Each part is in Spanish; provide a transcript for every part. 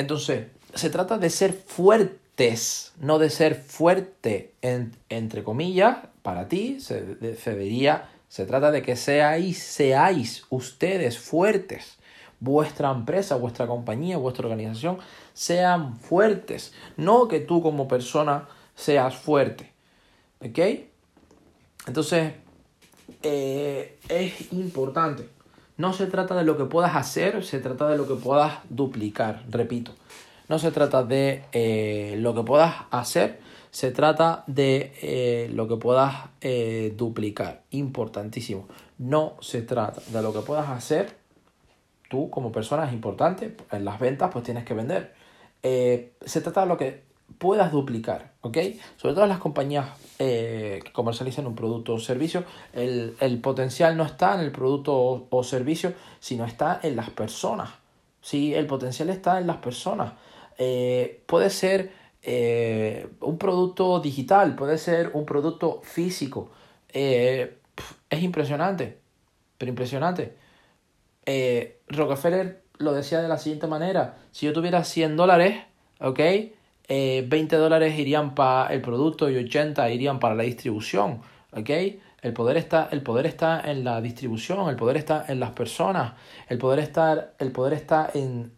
Entonces, se trata de ser fuertes, no de ser fuerte, entre comillas, para ti, se, debería, se trata de que seáis, seáis ustedes fuertes. Vuestra empresa, vuestra compañía, vuestra organización sean fuertes. No que tú como persona seas fuerte. ¿Ok? Entonces, eh, es importante. No se trata de lo que puedas hacer, se trata de lo que puedas duplicar, repito. No se trata de eh, lo que puedas hacer, se trata de eh, lo que puedas duplicar. Importantísimo. No se trata de lo que puedas hacer. Tú como persona es importante. En las ventas pues tienes que vender. se trata de lo que puedas duplicar, ¿ok? Sobre todo las compañías eh, que comercializan un producto o servicio, el, potencial no está en el producto o, servicio, sino está en las personas, ¿sí? El potencial está en las personas. Eh, puede ser eh, un producto digital, puede ser un producto físico. es impresionante, pero impresionante. Rockefeller lo decía de la siguiente manera, si yo tuviera 100 dólares, ¿ok? 20 eh, dólares irían para el producto y 80 irían para la distribución. ¿ok? El poder, está, el poder está en la distribución, el poder está en las personas, el poder, está, el poder está en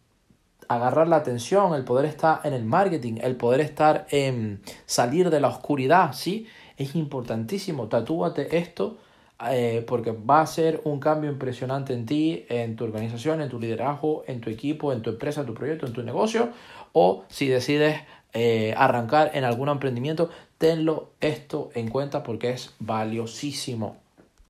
agarrar la atención, el poder está en el marketing, el poder estar en salir de la oscuridad, ¿sí? Es importantísimo, tatúate esto eh, porque va a ser un cambio impresionante en ti, en tu organización, en tu liderazgo, en tu equipo, en tu empresa, en tu proyecto, en tu negocio, o si decides eh, arrancar en algún emprendimiento, tenlo esto en cuenta porque es valiosísimo.